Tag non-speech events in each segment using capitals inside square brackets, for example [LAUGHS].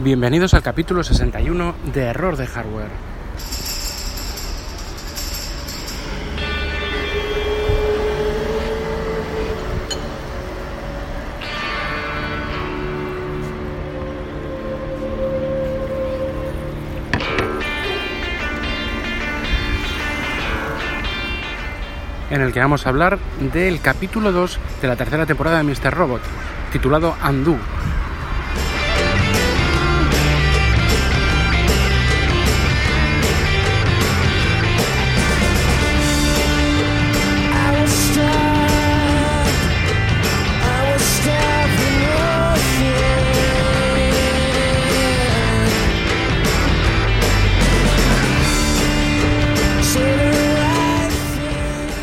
Bienvenidos al capítulo 61 de Error de Hardware. en el que vamos a hablar del capítulo 2 de la tercera temporada de Mr. Robot, titulado Undo.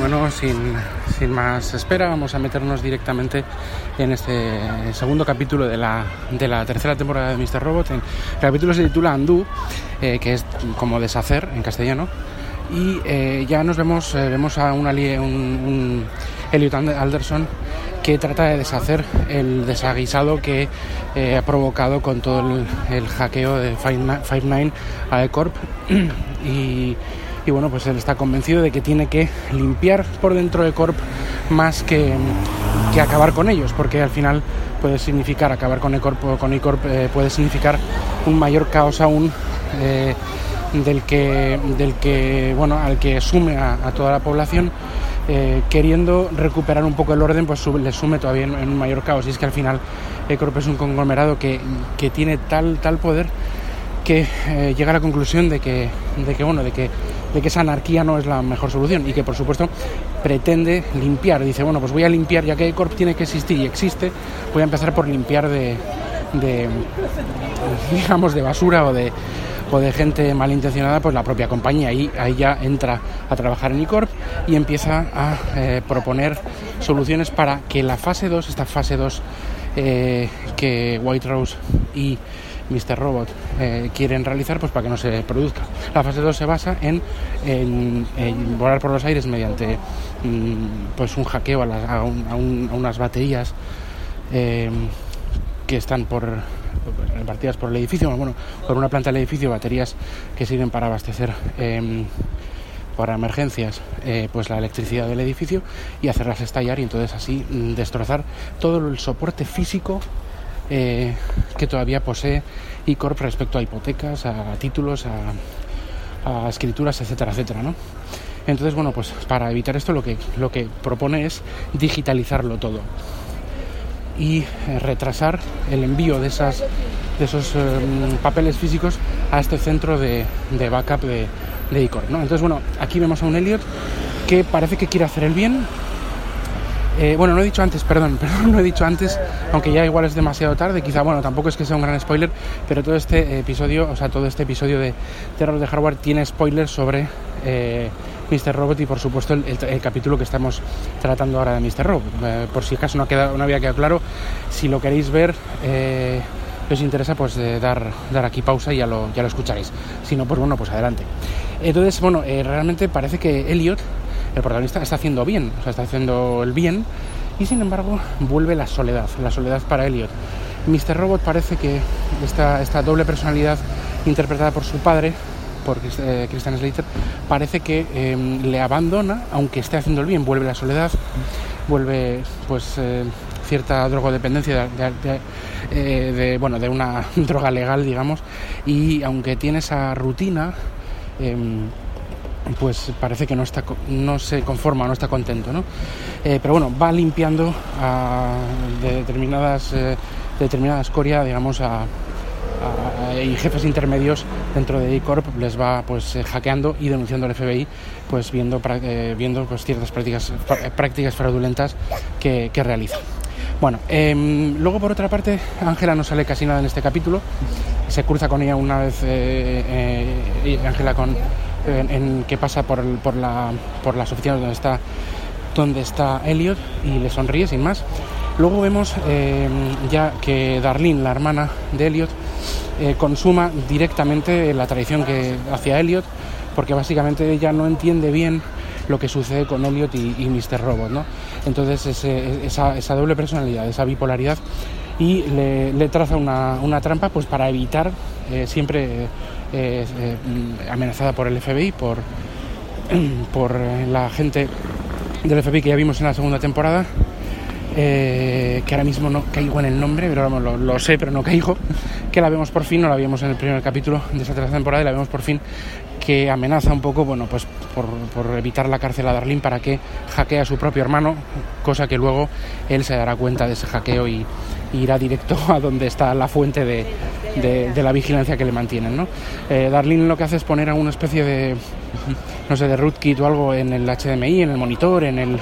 Bueno, sin, sin, más espera, vamos a meternos directamente en este segundo capítulo de la, de la tercera temporada de Mr. Robot. El capítulo se titula Undo, eh, que es como deshacer en castellano. Y eh, ya nos vemos, eh, vemos a un, un, un Elliot Alderson que trata de deshacer el desaguisado que eh, ha provocado con todo el, el hackeo de Five9 a E-Corp [CLEARS THROAT] y y bueno, pues él está convencido de que tiene que limpiar por dentro de Corp más que, que acabar con ellos, porque al final puede significar acabar con E-Corp o con E-Corp eh, puede significar un mayor caos aún eh, del que del que bueno al que sume a, toda la población eh, queriendo recuperar un poco el orden pues le sume todavía en, un mayor caos. Y es que al final E-Corp es un conglomerado que, que tiene tal tal poder que llega a la conclusión de que, de que bueno de que de que esa anarquía no es la mejor solución y que por supuesto pretende limpiar. Dice bueno pues voy a limpiar ya que Corp tiene que existir y existe voy a empezar por limpiar de, digamos de basura o de o de gente malintencionada pues la propia compañía y ahí ya entra a trabajar en iCorp y empieza a eh, proponer soluciones para que la fase 2 esta fase 2 eh, que White Rose y Mr. Robot eh, quieren realizar pues para que no se produzca. La fase 2 se basa en, volar por los aires mediante mm, pues un hackeo a, la, a, un, a, un, a unas baterías eh, que están por repartidas por el edificio, bueno, por una planta del edificio, baterías que sirven para abastecer eh, para emergencias pues la electricidad del edificio y hacerlas estallar y entonces así mm, destrozar todo el soporte físico eh, que todavía posee ICORP respecto a hipotecas, a títulos, a, a escrituras, etcétera, etcétera, ¿no? Entonces, bueno, pues para evitar esto lo que, lo que propone es digitalizarlo todo y eh, retrasar el envío de, esas, de esos eh, papeles físicos a este centro de, de backup de, de ICORP, ¿no? Entonces, bueno, aquí vemos a un Elliot que parece que quiere hacer el bien, eh, bueno, no he dicho antes, perdón, [LAUGHS] perdón, no he dicho antes, aunque ya igual es demasiado tarde, quizá, bueno, tampoco es que sea un gran spoiler, pero todo este episodio, o sea, todo este episodio de Terror de Hardware tiene spoilers sobre eh, Mr. Robot y por supuesto el, capítulo que estamos tratando ahora de Mr. Robot. Eh, por si acaso no, queda, no había quedado claro, si lo queréis ver, os interesa, pues dar, dar aquí pausa y ya lo, ya lo escucharéis. Si no, pues bueno, pues adelante. Entonces, bueno, realmente parece que Elliot el protagonista está haciendo bien, o sea, está haciendo el bien y sin embargo vuelve la soledad, la soledad para Elliot. Mr. Robot parece que esta, esta doble personalidad interpretada por su padre, por eh, Christian Slater, parece que eh, le abandona, aunque esté haciendo el bien, vuelve la soledad, vuelve pues eh, cierta drogodependencia de, de, de, de, bueno, de una [LAUGHS] droga legal, digamos, y aunque tiene esa rutina, em, pues parece que no está no se conforma no está contento no eh, pero bueno va limpiando a de determinadas eh, digamos a, y jefes intermedios dentro de iCorp les va pues eh, hackeando y denunciando al FBI pues viendo eh, viendo pues ciertas prácticas prácticas fraudulentas que, realiza bueno, eh, luego por otra parte, Ángela no sale casi nada en este capítulo. Se cruza con ella una vez Ángela con en, en, que pasa por, por, la, por las oficinas donde está, donde está Elliot y le sonríe sin más. Luego vemos eh, ya que Darlene, la hermana de Elliot, eh, consuma directamente la traición que hacia Elliot, porque básicamente ella no entiende bien lo que sucede con Elliot y, y Mr. Robot, ¿no? Entonces ese, esa, esa, doble personalidad, esa bipolaridad y le, traza una, trampa pues para evitar eh, siempre eh, amenazada por el FBI, por, [CLEARS THROAT] por la gente del FBI que ya vimos en la segunda temporada, que ahora mismo no caigo en el nombre, pero vamos, lo, sé, pero no caigo, [LAUGHS] que la vemos por fin, no la vimos en el primer capítulo de esa tercera temporada y la vemos por fin que amenaza un poco, bueno, pues por, evitar la cárcel a Darlene para que hackee a su propio hermano, cosa que luego él se dará cuenta de ese hackeo y, irá directo [LAUGHS] a donde está la fuente de, la vigilancia que le mantienen, ¿no? Eh, lo que hace es poner a una especie de, [LAUGHS] no sé, de rootkit o algo en el HDMI, en el monitor, en el...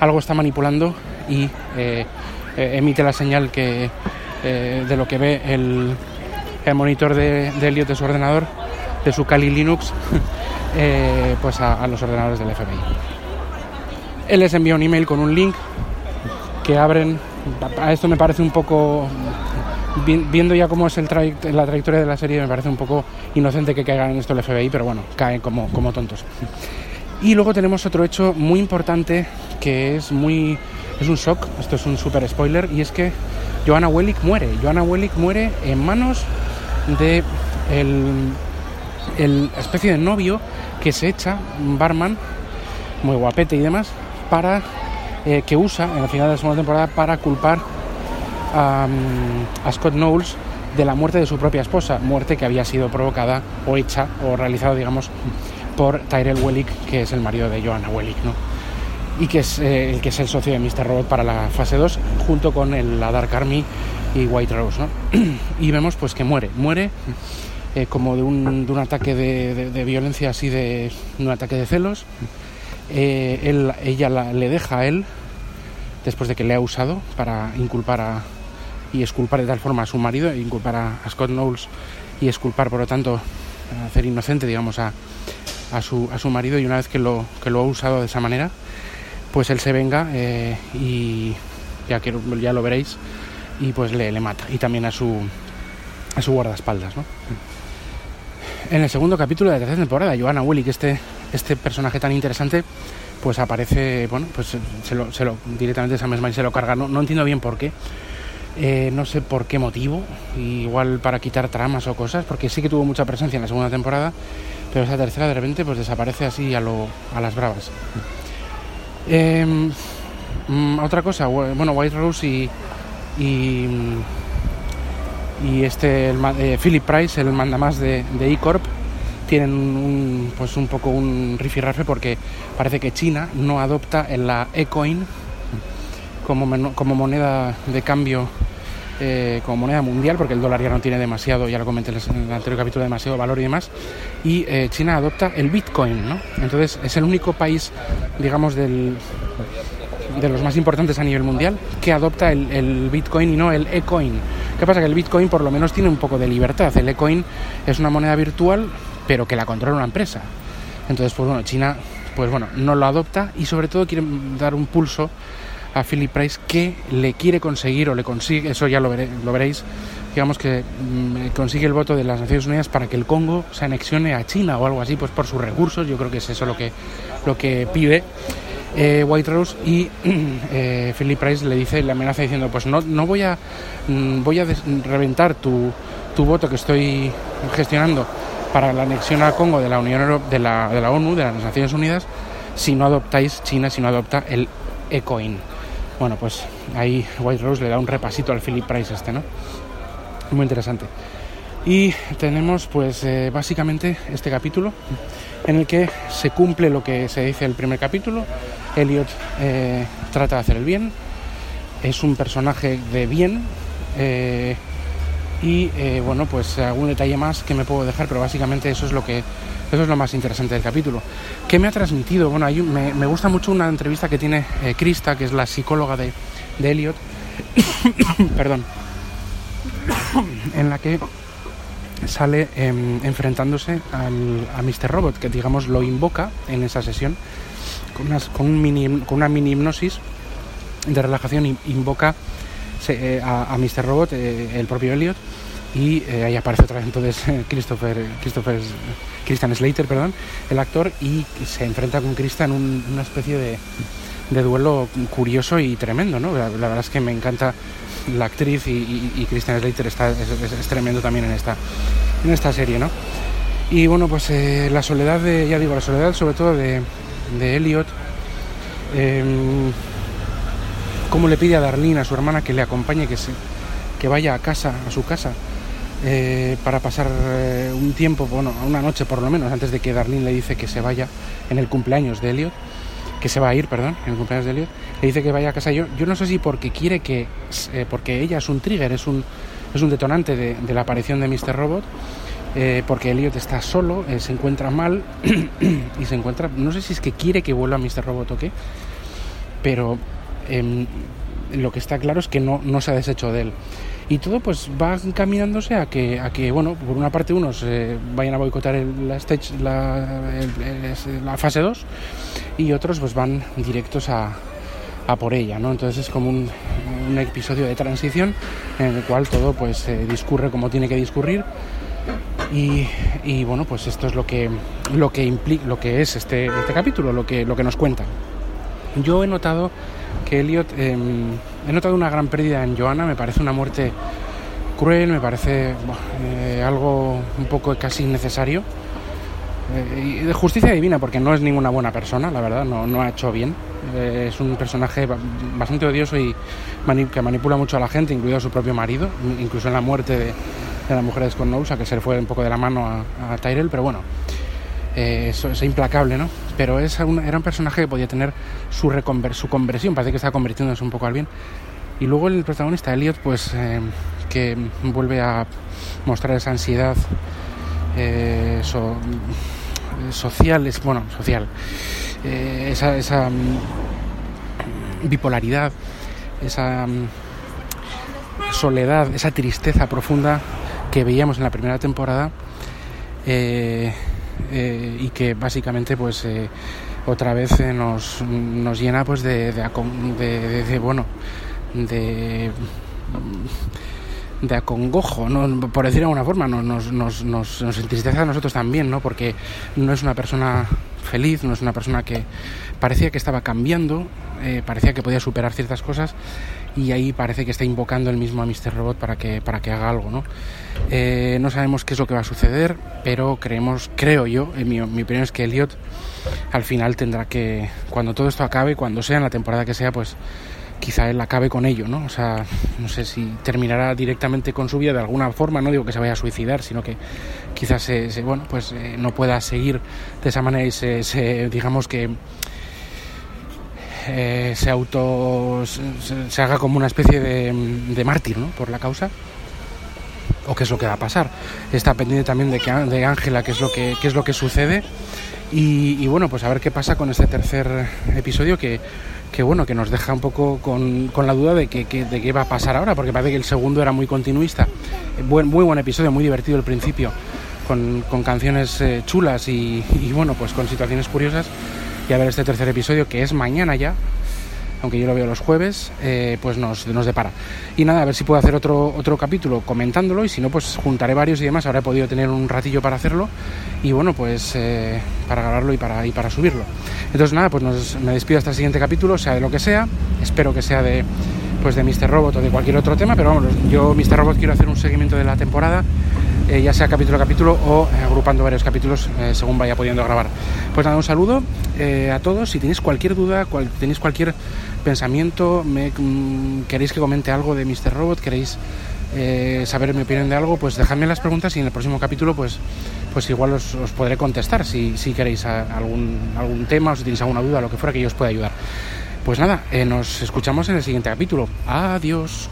algo está manipulando y eh, eh, emite la señal que de lo que ve el, el monitor de, de Elliot de su ordenador de su Kali Linux [LAUGHS] eh, pues a, los ordenadores del FBI. Él les envía un email con un link que abren. A esto me parece un poco. Viendo ya cómo es el la trayectoria de la serie, me parece un poco inocente que caigan en esto el FBI, pero bueno, caen como, como tontos. Y luego tenemos otro hecho muy importante que es muy. Es un shock, esto es un super spoiler, y es que Joanna Wellick muere. Joanna Wellick muere en manos de el el especie de novio que se echa, un barman, muy guapete y demás, para eh, que usa en la final de la segunda temporada para culpar a, Scott Knowles de la muerte de su propia esposa, muerte que había sido provocada o hecha o realizada, digamos, por Tyrell Wellick, que es el marido de Joanna Wellick, ¿no? Y que es eh, el que es el socio de Mr. Robot para la fase 2, junto con el, la Dark Army y White Rose, ¿no? [CLEARS THROAT] y vemos pues que muere, muere eh, como de un, ataque de, violencia así, de, un ataque de celos. Eh, él, ella le deja a él, después de que le ha usado, para inculpar a, y esculpar de tal forma a su marido, inculpar a, Scott Knowles y esculpar, por lo tanto, hacer inocente, digamos, a, a, su, a su marido. Y una vez que lo, que lo ha usado de esa manera, pues él se venga eh, y ya, que, ya lo veréis, y pues le, le mata. Y también a su, a su guardaespaldas, ¿no? En el segundo capítulo de la tercera temporada, Joanna que este, este personaje tan interesante, pues aparece, bueno, pues se lo, se lo directamente misma y se lo carga. No, no entiendo bien por qué. Eh, no sé por qué motivo, igual para quitar tramas o cosas, porque sí que tuvo mucha presencia en la segunda temporada, pero esa tercera de repente pues desaparece así a, lo, a las bravas. Em, mm, otra cosa, bueno, White Rose y, y y este eh, Philip Price, el mandamás de, de E-Corp, tienen un, pues un poco un rifirrafe porque parece que China no adopta la E-Coin como, como moneda de cambio eh, como moneda mundial, porque el dólar ya no tiene demasiado, ya lo comenté en el anterior capítulo, demasiado valor y demás, y eh, China adopta el Bitcoin, ¿no? Entonces es el único país, digamos, del, de los más importantes a nivel mundial que adopta el, el Bitcoin y no el E-Coin ¿Qué pasa? Que el Bitcoin por lo menos tiene un poco de libertad. El Ecoin es una moneda virtual, pero que la controla una empresa. Entonces, pues bueno, China, pues bueno, no lo adopta y sobre todo quiere dar un pulso a Philip Price que le quiere conseguir o le consigue, eso ya lo, veréis, digamos que mm, consigue el voto de las Naciones Unidas para que el Congo se anexione a China o algo así, pues por sus recursos, yo creo que es eso lo que, lo que pide eh, White Rose y [CLEARS THROAT] eh, Philip Price le dice, le amenaza diciendo, pues no, no voy a, mm, voy a reventar tu, tu, voto que estoy gestionando para la anexión a Congo de la Unión de la, de la ONU, de las Naciones Unidas, si no adoptáis China, si no adopta el ECOIN. Bueno, pues ahí White Rose le da un repasito al Philip Price este, ¿no? Muy interesante. Y tenemos pues eh, básicamente este capítulo en el que se cumple lo que se dice el primer capítulo. Elliot eh, trata de hacer el bien, es un personaje de bien eh, y eh, bueno, pues algún detalle más que me puedo dejar, pero básicamente eso es lo que eso es lo más interesante del capítulo. ¿Qué me ha transmitido? Bueno, me, me, gusta mucho una entrevista que tiene Krista, que es la psicóloga de, de Elliot, [COUGHS] perdón, [COUGHS] en la que sale em, enfrentándose al, a Mr. Robot, que digamos lo invoca en esa sesión con, con, un mini, con una mini hipnosis de relajación, invoca eh, a, Mr. Robot, eh, el propio Elliot, y eh, ahí aparece otra vez entonces Christopher, Christopher Christian Slater, perdón, el actor, y se enfrenta con Krista en una especie de, duelo curioso y tremendo, ¿no? La, verdad es que me encanta la actriz y, Christian Slater está, es, tremendo también en esta, en esta serie, ¿no? Y bueno, pues la soledad de, ya digo, la soledad sobre todo de, de Elliot, cómo le pide a Darlene, a su hermana, que le acompañe, que, se, que vaya a casa, a su casa, eh, para pasar eh, un tiempo, bueno, una noche por lo menos, antes de que Darlene le dice que se vaya en el cumpleaños de Elliot, que se va a ir, perdón, en el cumpleaños de Elliot, le dice que vaya a casa. Yo, yo no sé si porque quiere que, eh, porque ella es un trigger, es un, es un detonante de, la aparición de Mr. Robot, porque Elliot está solo, se encuentra mal [CLEARS THROAT] y se encuentra, no sé si es que quiere que vuelva Mr. Robot o qué, pero em, lo que está claro es que no, no se ha deshecho de él. Y todo pues va encaminándose a que, a que bueno, por una parte unos vayan a boicotar la, stage, la, fase 2 y otros pues van directos a, a por ella, ¿no? Entonces es como un, un, episodio de transición en el cual todo pues discurre como tiene que discurrir. Y, y, bueno pues esto es lo que lo que implica lo que es este, este capítulo lo que lo que nos cuenta. Yo he notado que Elliot em, he notado una gran pérdida en Joanna, me parece una muerte cruel, me parece eh, algo un poco casi innecesario. Eh, y de justicia divina, porque no es ninguna buena persona, la verdad, no, no ha hecho bien. Eh, es un personaje bastante odioso y que manipula mucho a la gente, incluido a su propio marido, incluso en la muerte de, de la mujer de que se le fue un poco de la mano a, a Tyrell, pero bueno, eso es implacable, ¿no? pero es era un personaje que podía tener su, su conversión, parece que está convirtiéndose un poco al bien. Y luego el protagonista, Elliot, pues eh, que vuelve a mostrar esa ansiedad eh, social, es, bueno, social, eh, esa, esa mm, bipolaridad, esa mm, soledad, esa tristeza profunda que veíamos en la primera temporada. Eh, y que básicamente pues eh, otra vez eh, nos, nos, llena pues de, de, bueno de de acongojo, ¿no? por decir de alguna forma, nos, nos, nos, nos, entristece a nosotros también, ¿no? porque no es una persona feliz, no es una persona que parecía que estaba cambiando, parecía que podía superar ciertas cosas y ahí parece que está invocando el mismo a Mr. Robot para que, para que haga algo, ¿no? Eh, no sabemos qué es lo que va a suceder, pero creemos, creo yo, en mi, opinión es que Elliot al final tendrá que, cuando todo esto acabe, cuando sea en la temporada que sea, pues quizá él acabe con ello, ¿no? O sea, no sé si terminará directamente con su vida de alguna forma, no digo que se vaya a suicidar, sino que quizás se, bueno, pues eh, no pueda seguir de esa manera y se digamos que eh, se auto se, haga como una especie de, mártir ¿no? por la causa o qué es lo que va a pasar está pendiente también de que de Ángela qué es lo que qué es lo que sucede y, bueno pues a ver qué pasa con este tercer episodio que, que bueno que nos deja un poco con, con la duda de, que, de qué va a pasar ahora porque parece que el segundo era muy continuista. Buen, muy buen episodio muy divertido el principio con, con canciones eh, chulas y, y bueno pues con situaciones curiosas. Y a ver este tercer episodio que es mañana ya aunque yo lo veo los jueves, eh, pues nos, nos depara. Y nada, a ver si puedo hacer otro, otro capítulo comentándolo y si no, pues juntaré varios y demás. Ahora he podido tener un ratillo para hacerlo y bueno, pues eh, para grabarlo y para, y para subirlo. Entonces nada, pues me despido hasta el siguiente capítulo, sea de lo que sea. Espero que sea de, pues de Mr. Robot o de cualquier otro tema, pero vamos, yo Mr. Robot quiero hacer un seguimiento de la temporada eh, ya sea capítulo a capítulo o eh, agrupando varios capítulos eh, según vaya pudiendo grabar. Pues nada, un saludo a todos. Si tenéis cualquier duda, tenéis cualquier pensamiento, mm, queréis que comente algo de Mr. Robot, queréis saber mi opinión de algo, pues dejadme las preguntas y en el próximo capítulo pues, pues igual os, podré contestar si, si queréis algún, algún tema o si tenéis alguna duda, lo que fuera que yo os pueda ayudar. Pues nada, nos escuchamos en el siguiente capítulo. Adiós.